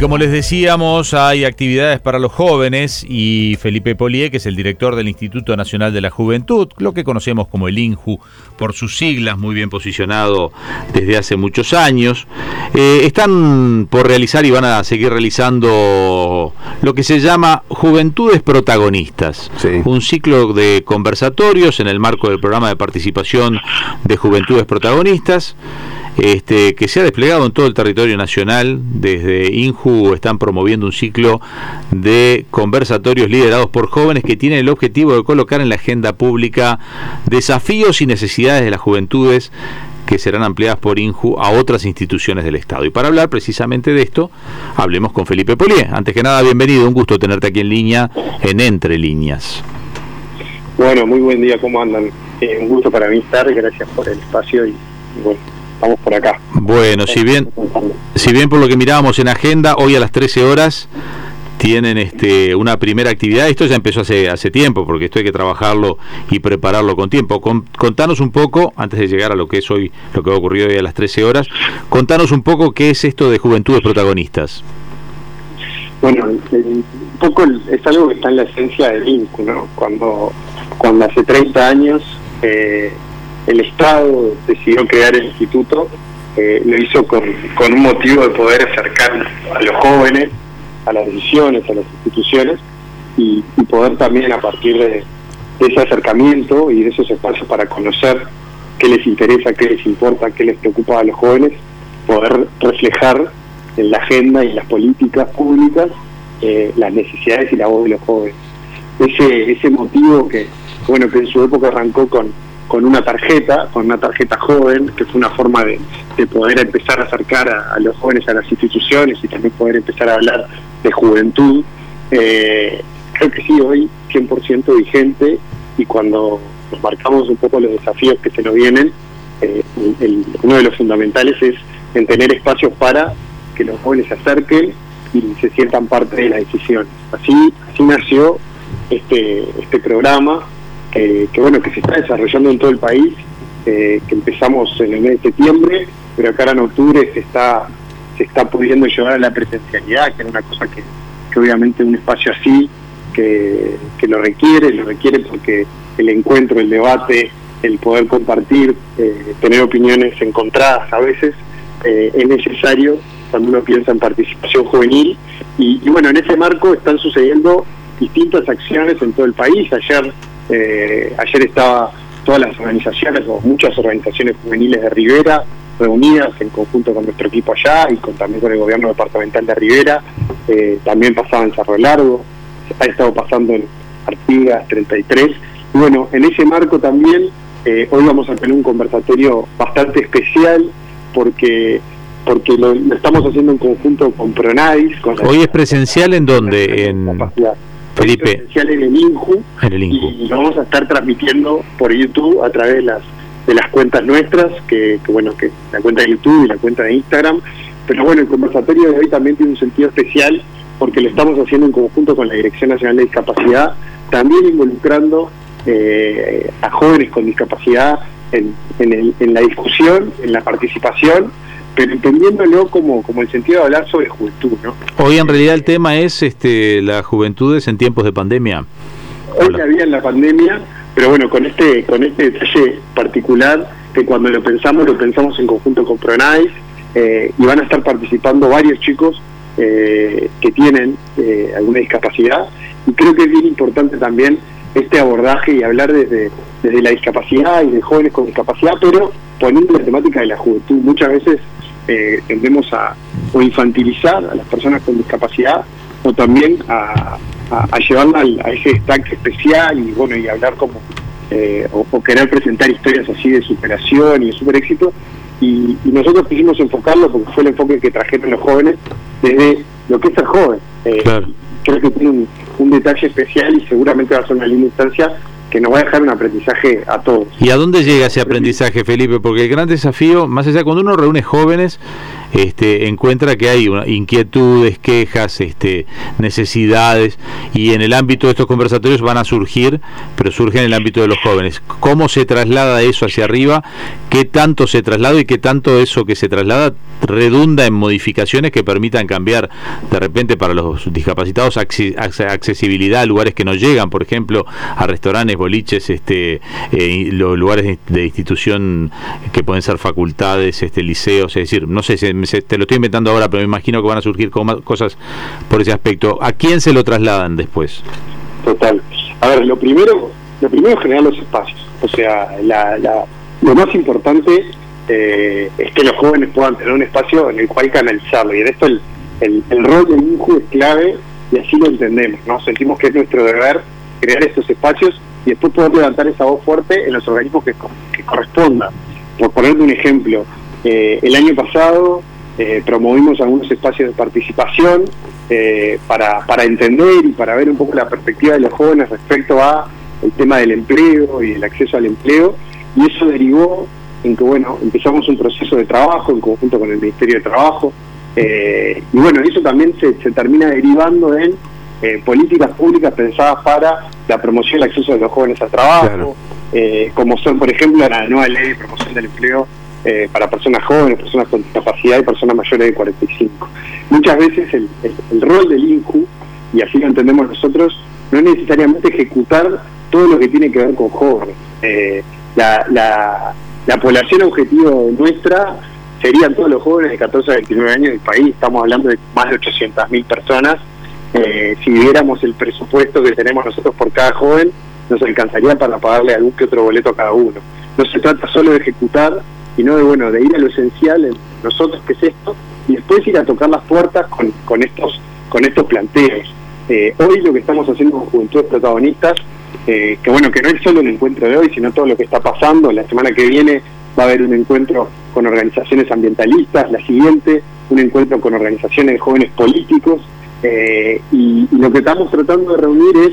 Como les decíamos, hay actividades para los jóvenes y Felipe Polié, que es el director del Instituto Nacional de la Juventud, lo que conocemos como el INJU por sus siglas, muy bien posicionado desde hace muchos años, eh, están por realizar y van a seguir realizando lo que se llama Juventudes Protagonistas, un ciclo de conversatorios en el marco del programa de participación de Juventudes Protagonistas este, que se ha desplegado en todo el territorio nacional. Desde INJU están promoviendo un ciclo de conversatorios liderados por jóvenes que tienen el objetivo de colocar en la agenda pública desafíos y necesidades de las juventudes que serán ampliadas por INJU a otras instituciones del Estado. Y para hablar precisamente de esto, hablemos con Felipe Polié. Antes que nada, bienvenido, un gusto tenerte aquí en línea, en Entre Líneas. Bueno, muy buen día, ¿cómo andan? Eh, un gusto para mí estar, gracias por el espacio y bueno, estamos por acá. Bueno, si bien, si bien por lo que mirábamos en agenda, hoy a las 13 horas tienen este una primera actividad. Esto ya empezó hace hace tiempo, porque esto hay que trabajarlo y prepararlo con tiempo. contanos un poco, antes de llegar a lo que es hoy, lo que ha ocurrido hoy a las 13 horas, contanos un poco qué es esto de Juventudes Protagonistas. Bueno, un poco es algo que está en la esencia del INCU, ¿no? Cuando, cuando hace 30 años eh, el Estado decidió crear el instituto, eh, lo hizo con, un motivo de poder acercar a los jóvenes a las decisiones, a las instituciones y, poder también a partir de, ese acercamiento y de esos espacios para conocer qué les interesa, qué les importa, qué les preocupa a los jóvenes, poder reflejar en la agenda y en las políticas públicas eh, las necesidades y la voz de los jóvenes. Ese, ese motivo que, bueno, que en su época arrancó con, con una tarjeta, con una tarjeta joven, que fue una forma de, poder empezar a acercar a, los jóvenes a las instituciones y también poder empezar a hablar de juventud. Eh, creo que sí, hoy 100% vigente y cuando nos marcamos un poco los desafíos que se nos vienen, eh, uno de los fundamentales es en tener espacios para que los jóvenes se acerquen y se sientan parte de las decisiones. Así, así nació este, este programa que, bueno que se está desarrollando en todo el país, eh, que empezamos en el mes de septiembre, pero acá en octubre se está se está pudiendo llevar a la presencialidad, que es una cosa que, obviamente un espacio así que, lo requiere, lo requiere porque el encuentro, el debate, el poder compartir, eh, tener opiniones encontradas a veces, eh, es necesario cuando uno piensa en participación juvenil. Y, y, bueno, en ese marco están sucediendo distintas acciones en todo el país. Ayer eh, ayer estaba todas las organizaciones o muchas organizaciones juveniles de Rivera reunidas en conjunto con nuestro equipo allá y con, también con el gobierno departamental de Rivera. Eh, también pasaba en Cerro Largo, ha estado pasando en Artigas 33. Y bueno, en ese marco también eh, hoy vamos a tener un conversatorio bastante especial porque porque lo, estamos haciendo en conjunto con Pronadis. ¿Hoy es presencial en dónde? En... Felipe. en el INJU, y lo vamos a estar transmitiendo por YouTube a través de las de las cuentas nuestras, que, bueno, que la cuenta de YouTube y la cuenta de Instagram. Pero bueno, el conversatorio de hoy también tiene un sentido especial porque lo estamos haciendo en conjunto con la Dirección Nacional de Discapacidad, también involucrando eh, a jóvenes con discapacidad en, en la discusión, en la participación entendiéndolo como, como el sentido de hablar sobre juventud, ¿no? Hoy en realidad el tema es este las juventudes en tiempos de pandemia. Hoy había en la pandemia, pero bueno, con este con este detalle particular que cuando lo pensamos lo pensamos en conjunto con Pronais eh, y van a estar participando varios chicos eh, que tienen eh, alguna discapacidad y creo que es bien importante también este abordaje y hablar desde, desde la discapacidad y de jóvenes con discapacidad, pero poniendo la temática de la juventud. Muchas veces eh, tendemos a o infantilizar a las personas con discapacidad o también a, a, llevarla a ese destaque especial y bueno y hablar como eh, o, querer presentar historias así de superación y de super éxito y, nosotros quisimos enfocarlo porque fue el enfoque que trajeron los jóvenes desde lo que es ser joven. Eh, creo que tiene un, un detalle especial y seguramente va a ser una linda instancia que nos va a dejar un aprendizaje a todos. ¿Y a dónde llega ese aprendizaje, Felipe? Porque el gran desafío, más allá cuando uno reúne jóvenes, este, encuentra que hay inquietudes, quejas, este, necesidades, y en el ámbito de estos conversatorios van a surgir, pero surgen en el ámbito de los jóvenes. ¿Cómo se traslada eso hacia arriba? ¿Qué tanto se traslada y qué tanto eso que se traslada redunda en modificaciones que permitan cambiar de repente para los discapacitados accesibilidad a lugares que no llegan, por ejemplo, a restaurantes, boliches, este, eh, los lugares de institución que pueden ser facultades, este, liceos, es decir, no sé, te lo estoy inventando ahora, pero me imagino que van a surgir cosas por ese aspecto. ¿A quién se lo trasladan después? Total. A ver, lo primero, lo primero es generar los espacios. O sea, lo más importante eh, es que los jóvenes puedan tener un espacio en el cual canalizarlo. Y en esto el, el, rol del INJU es clave y así lo entendemos. no Sentimos que es nuestro deber crear estos espacios y después poder levantar esa voz fuerte en los organismos que, que correspondan. Por ponerte un ejemplo, eh, el año pasado eh, promovimos algunos espacios de participación eh, para, para entender y para ver un poco la perspectiva de los jóvenes respecto a el tema del empleo y el acceso al empleo. Y eso derivó en que bueno empezamos un proceso de trabajo en conjunto con el Ministerio de Trabajo. Y bueno eso también se, se termina derivando en políticas públicas pensadas para la promoción y el acceso de los jóvenes al trabajo como son por ejemplo la nueva ley de promoción del empleo eh, para personas jóvenes, personas con discapacidad y personas mayores de 45. Muchas veces el, rol del INCU, y así lo entendemos nosotros, no es necesariamente ejecutar todo lo que tiene que ver con jóvenes. Eh, la, población objetivo nuestra serían todos los jóvenes de 14 a 29 años del país, estamos hablando de más de 800.000 personas. Eh, si viéramos el presupuesto que tenemos nosotros por cada joven, nos alcanzaría para pagarle algún que otro boleto a cada uno. No se trata solo de ejecutar, sino de bueno de ir a lo esencial en nosotros que es esto y después ir a tocar las puertas con, con estos con estos planteos. Eh, hoy lo que estamos haciendo con Juventud Protagonistas eh, que bueno que no es solo el encuentro de hoy sino todo lo que está pasando la semana que viene va a haber un encuentro con organizaciones ambientalistas la siguiente un encuentro con organizaciones de jóvenes políticos eh, y, lo que estamos tratando de reunir es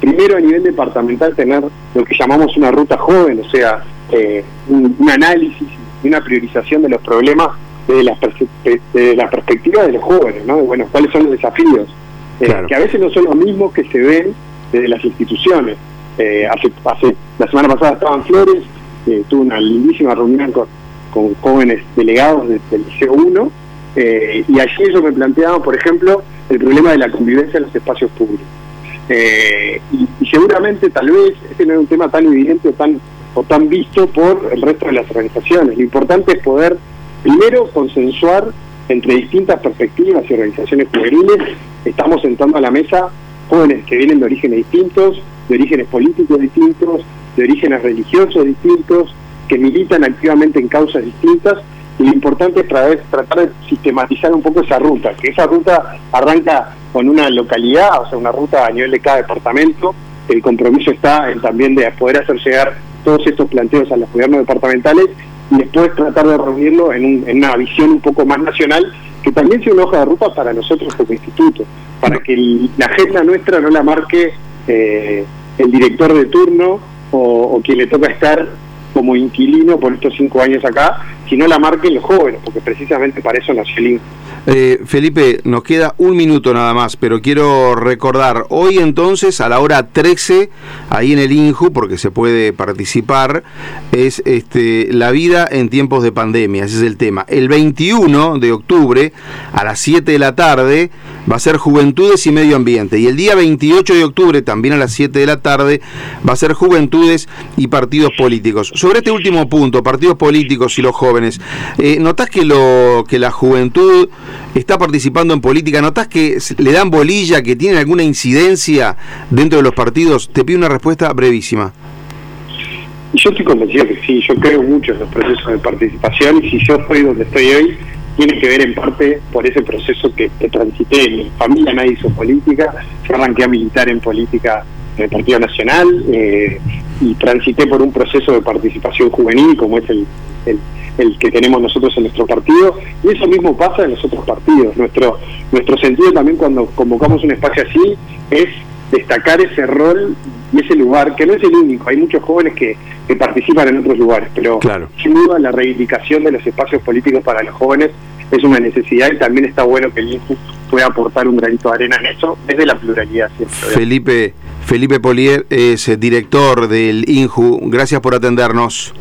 primero a nivel departamental tener lo que llamamos una ruta joven, o sea, un, análisis y una priorización de los problemas desde la, la perspectiva de los jóvenes, ¿no? bueno, cuáles son los desafíos, eh, que a veces no son los mismos que se ven desde las instituciones. Eh, hace, hace, la semana pasada estaba en Flores, tuve una lindísima reunión con, con jóvenes delegados del Liceo 1, y allí ellos me planteaban, por ejemplo, el problema de la convivencia en los espacios públicos. y, seguramente, tal vez, este no es un tema tan evidente o tan o tan visto por el resto de las organizaciones. Lo importante es poder, primero, consensuar entre distintas perspectivas y organizaciones juveniles. Estamos sentando a la mesa jóvenes que vienen de orígenes distintos, de orígenes políticos distintos, de orígenes religiosos distintos, que militan activamente en causas distintas. Y lo importante es tratar de sistematizar un poco esa ruta, que esa ruta arranca con una localidad, o sea, una ruta a nivel de cada departamento. El compromiso está en también de poder hacer llegar todos estos planteos a los gobiernos departamentales y después tratar de reunirlo en, una visión un poco más nacional, que también sea una hoja de ruta para nosotros como instituto, para que la agenda nuestra no la marque eh, el director de turno o, quien le toca estar como inquilino por estos cinco años acá, sino la marquen los jóvenes, porque precisamente para eso nació el eh, Felipe, nos queda un minuto nada más, pero quiero recordar, hoy entonces a la hora 13, ahí en el INJU, porque se puede participar, es este, la vida en tiempos de pandemia, ese es el tema. El 21 de octubre, a las 7 de la tarde, va a ser Juventudes y Medio Ambiente. Y el día 28 de octubre, también a las 7 de la tarde, va a ser Juventudes y Partidos Políticos. Sobre este último punto, partidos políticos y los jóvenes, eh, ¿notás que, lo, que la juventud está participando en política, ¿notás que le dan bolilla, que tienen alguna incidencia dentro de los partidos? Te pido una respuesta brevísima. Yo estoy convencido que sí, yo creo mucho en los procesos de participación y si yo estoy donde estoy hoy, tiene que ver en parte por ese proceso que, transité. En mi familia nadie hizo política, yo arranqué a militar en política en el Partido Nacional eh, y transité por un proceso de participación juvenil como es el el que tenemos nosotros en nuestro partido, y eso mismo pasa en los otros partidos. Nuestro, nuestro sentido también cuando convocamos un espacio así es destacar ese rol y ese lugar, que no es el único, hay muchos jóvenes que, participan en otros lugares, pero sin duda la reivindicación de los espacios políticos para los jóvenes es una necesidad y también está bueno que el INJU pueda aportar un granito de arena en eso, desde la pluralidad siempre. Felipe, Felipe Polier es director del INJU, gracias por atendernos.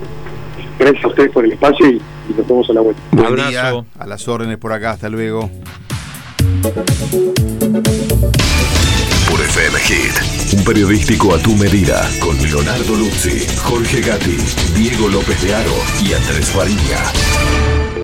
Gracias a ustedes por el espacio y, nos vemos a la vuelta. Buen Abrazo. día, a las órdenes por acá, hasta luego. Por FM Hit, un periodístico a tu medida, con Leonardo Luzzi, Jorge Gatti, Diego López de Aro y Andrés Farina.